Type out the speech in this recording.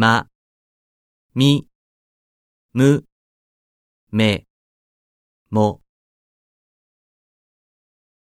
ま、み、む、め、も。